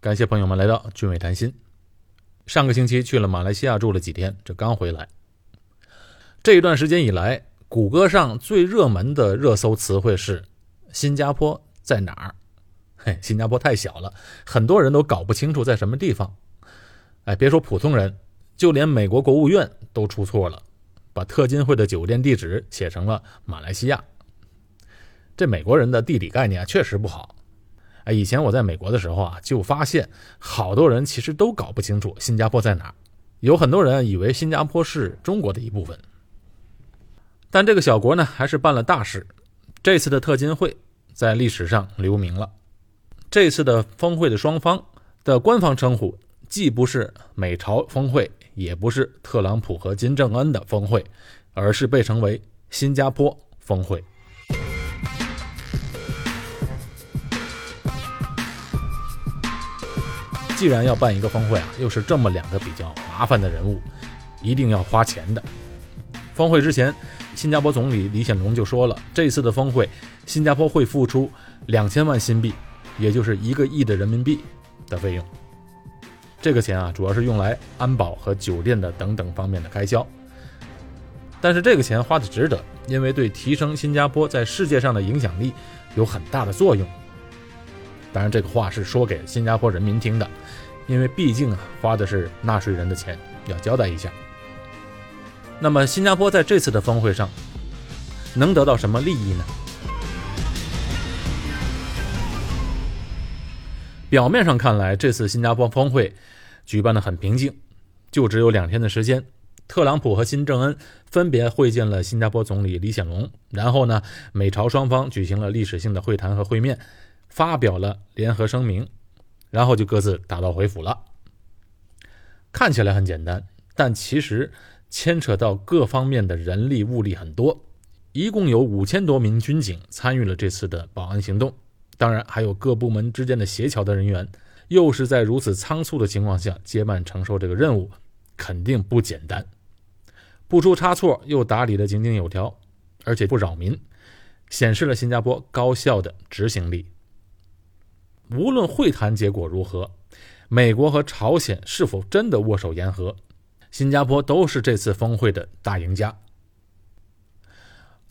感谢朋友们来到俊伟谈心。上个星期去了马来西亚住了几天，这刚回来。这一段时间以来，谷歌上最热门的热搜词汇是“新加坡在哪儿”。嘿，新加坡太小了，很多人都搞不清楚在什么地方。哎，别说普通人，就连美国国务院都出错了，把特金会的酒店地址写成了马来西亚。这美国人的地理概念确实不好。哎，以前我在美国的时候啊，就发现好多人其实都搞不清楚新加坡在哪儿。有很多人以为新加坡是中国的一部分。但这个小国呢，还是办了大事。这次的特金会在历史上留名了。这次的峰会的双方的官方称呼，既不是美朝峰会，也不是特朗普和金正恩的峰会，而是被称为新加坡峰会。既然要办一个峰会啊，又是这么两个比较麻烦的人物，一定要花钱的。峰会之前。新加坡总理李显龙就说了，这次的峰会，新加坡会付出两千万新币，也就是一个亿的人民币的费用。这个钱啊，主要是用来安保和酒店的等等方面的开销。但是这个钱花的值得，因为对提升新加坡在世界上的影响力有很大的作用。当然，这个话是说给新加坡人民听的，因为毕竟啊，花的是纳税人的钱，要交代一下。那么，新加坡在这次的峰会上能得到什么利益呢？表面上看来，这次新加坡峰会举办的很平静，就只有两天的时间。特朗普和金正恩分别会见了新加坡总理李显龙，然后呢，美朝双方举行了历史性的会谈和会面，发表了联合声明，然后就各自打道回府了。看起来很简单，但其实。牵扯到各方面的人力物力很多，一共有五千多名军警参与了这次的保安行动，当然还有各部门之间的协调的人员，又是在如此仓促的情况下接办承受这个任务，肯定不简单。不出差错，又打理的井井有条，而且不扰民，显示了新加坡高效的执行力。无论会谈结果如何，美国和朝鲜是否真的握手言和？新加坡都是这次峰会的大赢家。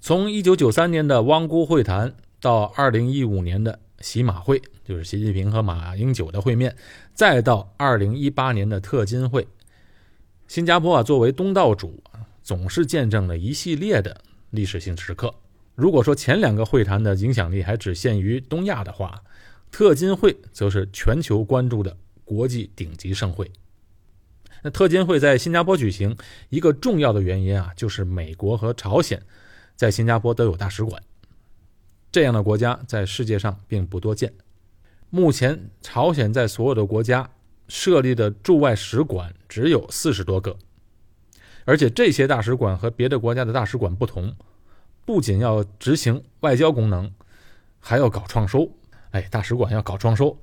从1993年的汪辜会谈到2015年的习马会，就是习近平和马英九的会面，再到2018年的特金会，新加坡啊作为东道主，总是见证了一系列的历史性时刻。如果说前两个会谈的影响力还只限于东亚的话，特金会则是全球关注的国际顶级盛会。那特金会在新加坡举行，一个重要的原因啊，就是美国和朝鲜在新加坡都有大使馆，这样的国家在世界上并不多见。目前，朝鲜在所有的国家设立的驻外使馆只有四十多个，而且这些大使馆和别的国家的大使馆不同，不仅要执行外交功能，还要搞创收。哎，大使馆要搞创收。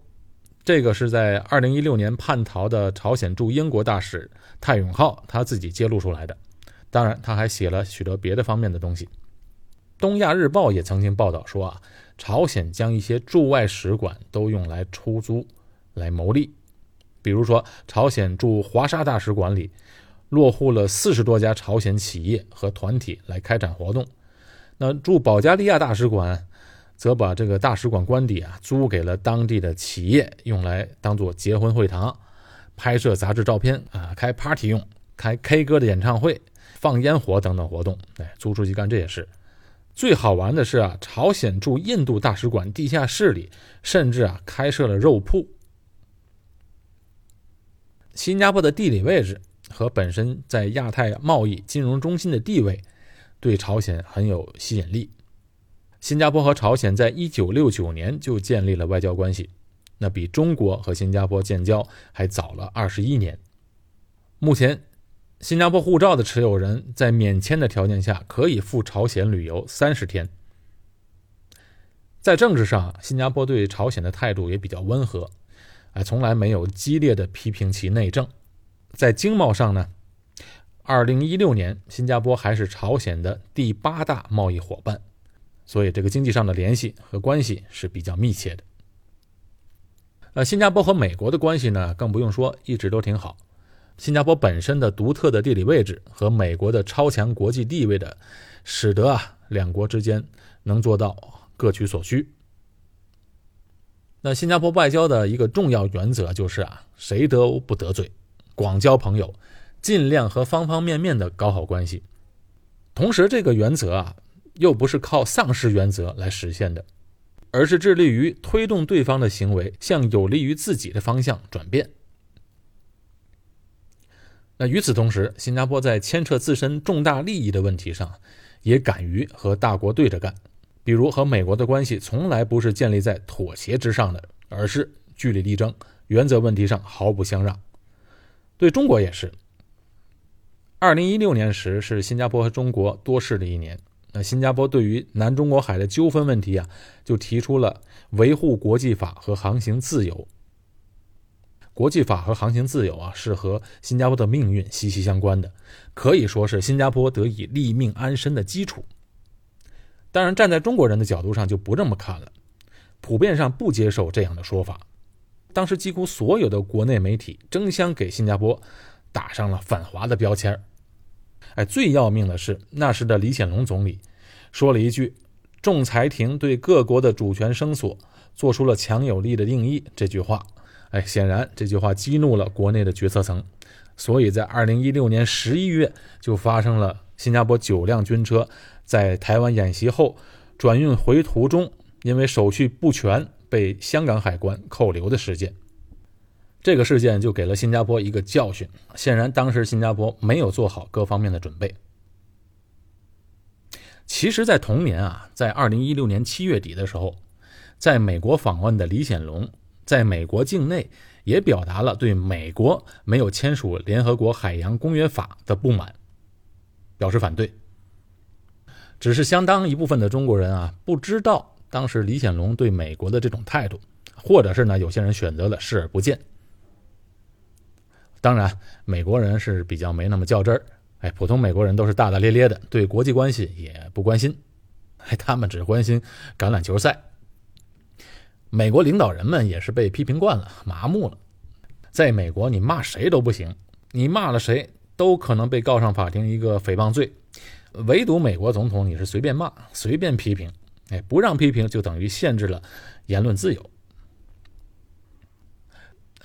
这个是在二零一六年叛逃的朝鲜驻英国大使泰永浩他自己揭露出来的，当然他还写了许多别的方面的东西。东亚日报也曾经报道说啊，朝鲜将一些驻外使馆都用来出租来牟利，比如说朝鲜驻华沙大使馆里落户了四十多家朝鲜企业和团体来开展活动，那驻保加利亚大使馆。则把这个大使馆官邸啊租给了当地的企业，用来当做结婚会堂、拍摄杂志照片啊、开 party 用、开 K 歌的演唱会、放烟火等等活动。哎，租出去干这些事。最好玩的是啊，朝鲜驻印度大使馆地下室里甚至啊开设了肉铺。新加坡的地理位置和本身在亚太贸易金融中心的地位，对朝鲜很有吸引力。新加坡和朝鲜在一九六九年就建立了外交关系，那比中国和新加坡建交还早了二十一年。目前，新加坡护照的持有人在免签的条件下可以赴朝鲜旅游三十天。在政治上，新加坡对朝鲜的态度也比较温和，哎，从来没有激烈的批评其内政。在经贸上呢，二零一六年，新加坡还是朝鲜的第八大贸易伙伴。所以，这个经济上的联系和关系是比较密切的。呃，新加坡和美国的关系呢，更不用说，一直都挺好。新加坡本身的独特的地理位置和美国的超强国际地位的，使得啊两国之间能做到各取所需。那新加坡外交的一个重要原则就是啊，谁都不得罪，广交朋友，尽量和方方面面的搞好关系。同时，这个原则啊，又不是靠丧失原则来实现的，而是致力于推动对方的行为向有利于自己的方向转变。那与此同时，新加坡在牵扯自身重大利益的问题上，也敢于和大国对着干。比如和美国的关系从来不是建立在妥协之上的，而是据理力争，原则问题上毫不相让。对中国也是。二零一六年时是新加坡和中国多事的一年。那新加坡对于南中国海的纠纷问题啊，就提出了维护国际法和航行自由。国际法和航行自由啊，是和新加坡的命运息息相关的，可以说是新加坡得以立命安身的基础。当然，站在中国人的角度上就不这么看了，普遍上不接受这样的说法。当时几乎所有的国内媒体争相给新加坡打上了反华的标签哎，最要命的是，那时的李显龙总理说了一句：“仲裁庭对各国的主权声索做出了强有力的定义。”这句话。哎，显然这句话激怒了国内的决策层，所以在二零一六年十一月就发生了新加坡九辆军车在台湾演习后转运回途中，因为手续不全被香港海关扣留的事件。这个事件就给了新加坡一个教训，显然当时新加坡没有做好各方面的准备。其实，在同年啊，在二零一六年七月底的时候，在美国访问的李显龙。在美国境内，也表达了对美国没有签署联合国海洋公约法的不满，表示反对。只是相当一部分的中国人啊，不知道当时李显龙对美国的这种态度，或者是呢，有些人选择了视而不见。当然，美国人是比较没那么较真儿，哎，普通美国人都是大大咧咧的，对国际关系也不关心，哎，他们只关心橄榄球赛。美国领导人们也是被批评惯了，麻木了。在美国，你骂谁都不行，你骂了谁都可能被告上法庭一个诽谤罪。唯独美国总统，你是随便骂、随便批评，哎，不让批评就等于限制了言论自由。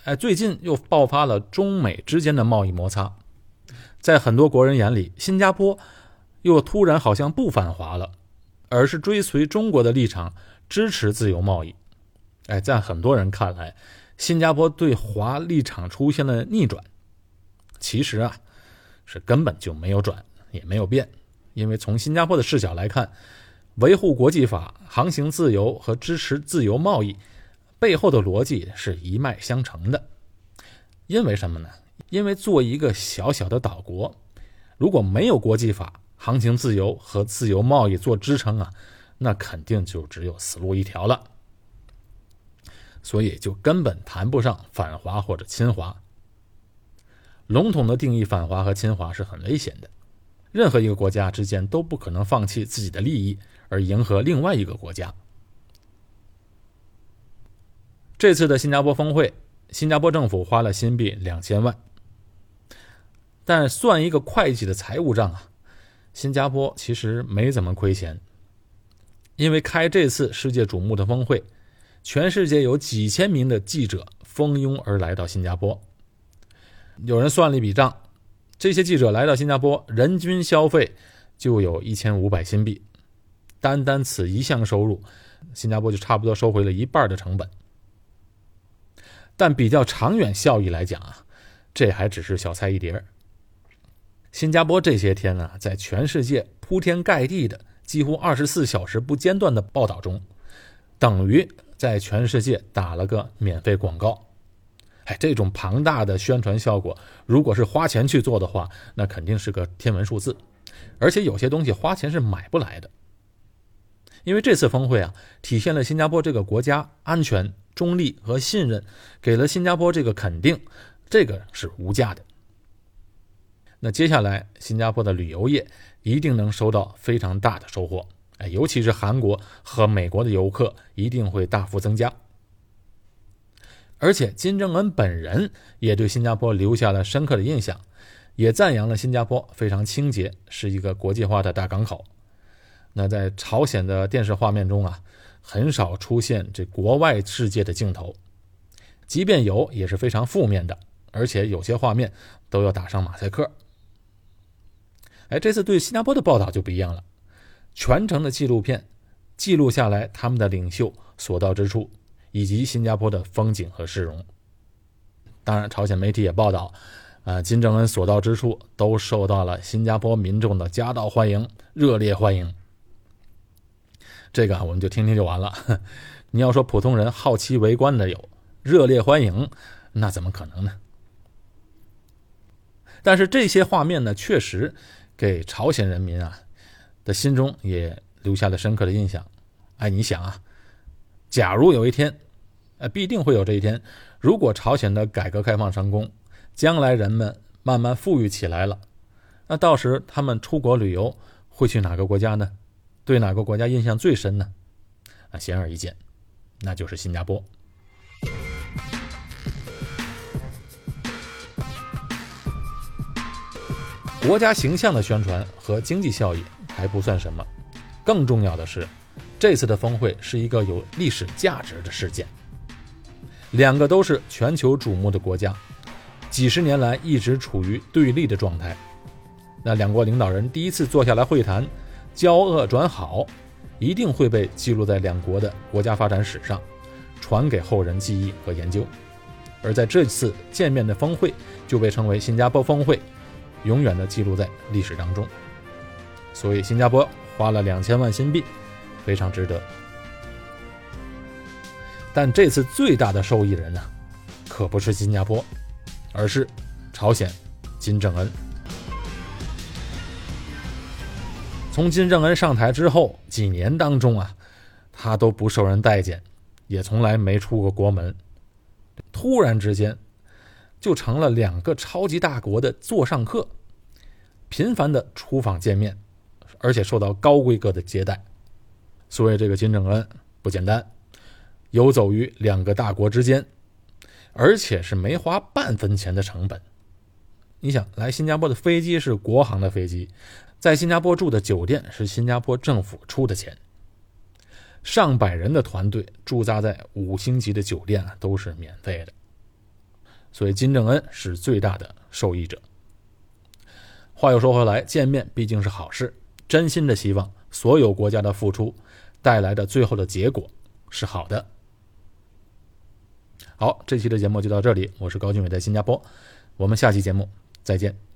哎，最近又爆发了中美之间的贸易摩擦，在很多国人眼里，新加坡又突然好像不反华了，而是追随中国的立场，支持自由贸易。哎，在很多人看来，新加坡对华立场出现了逆转。其实啊，是根本就没有转，也没有变。因为从新加坡的视角来看，维护国际法、航行自由和支持自由贸易背后的逻辑是一脉相承的。因为什么呢？因为做一个小小的岛国，如果没有国际法、航行自由和自由贸易做支撑啊，那肯定就只有死路一条了。所以就根本谈不上反华或者侵华。笼统的定义反华和侵华是很危险的。任何一个国家之间都不可能放弃自己的利益而迎合另外一个国家。这次的新加坡峰会，新加坡政府花了新币两千万，但算一个会计的财务账啊，新加坡其实没怎么亏钱，因为开这次世界瞩目的峰会。全世界有几千名的记者蜂拥而来到新加坡。有人算了一笔账，这些记者来到新加坡，人均消费就有一千五百新币。单单此一项收入，新加坡就差不多收回了一半的成本。但比较长远效益来讲啊，这还只是小菜一碟。新加坡这些天呢，在全世界铺天盖地的、几乎二十四小时不间断的报道中，等于。在全世界打了个免费广告，哎，这种庞大的宣传效果，如果是花钱去做的话，那肯定是个天文数字。而且有些东西花钱是买不来的。因为这次峰会啊，体现了新加坡这个国家安全、中立和信任，给了新加坡这个肯定，这个是无价的。那接下来，新加坡的旅游业一定能收到非常大的收获。哎，尤其是韩国和美国的游客一定会大幅增加，而且金正恩本人也对新加坡留下了深刻的印象，也赞扬了新加坡非常清洁，是一个国际化的大港口。那在朝鲜的电视画面中啊，很少出现这国外世界的镜头，即便有，也是非常负面的，而且有些画面都要打上马赛克。哎，这次对新加坡的报道就不一样了，全程的纪录片记录下来他们的领袖所到之处。以及新加坡的风景和市容。当然，朝鲜媒体也报道，啊，金正恩所到之处都受到了新加坡民众的夹道欢迎、热烈欢迎。这个我们就听听就完了。你要说普通人好奇围观的有热烈欢迎，那怎么可能呢？但是这些画面呢，确实给朝鲜人民啊的心中也留下了深刻的印象。哎，你想啊。假如有一天，呃，必定会有这一天。如果朝鲜的改革开放成功，将来人们慢慢富裕起来了，那到时他们出国旅游会去哪个国家呢？对哪个国家印象最深呢？啊，显而易见，那就是新加坡。国家形象的宣传和经济效益还不算什么，更重要的是。这次的峰会是一个有历史价值的事件，两个都是全球瞩目的国家，几十年来一直处于对立的状态。那两国领导人第一次坐下来会谈，交恶转好，一定会被记录在两国的国家发展史上，传给后人记忆和研究。而在这次见面的峰会就被称为新加坡峰会，永远的记录在历史当中。所以，新加坡花了两千万新币。非常值得，但这次最大的受益人呢，可不是新加坡，而是朝鲜金正恩。从金正恩上台之后几年当中啊，他都不受人待见，也从来没出过国门，突然之间就成了两个超级大国的座上客，频繁的出访见面，而且受到高规格的接待。所以这个金正恩不简单，游走于两个大国之间，而且是没花半分钱的成本。你想来新加坡的飞机是国航的飞机，在新加坡住的酒店是新加坡政府出的钱，上百人的团队驻扎在五星级的酒店都是免费的。所以金正恩是最大的受益者。话又说回来，见面毕竟是好事，真心的希望所有国家的付出。带来的最后的结果是好的。好，这期的节目就到这里，我是高俊伟，在新加坡，我们下期节目再见。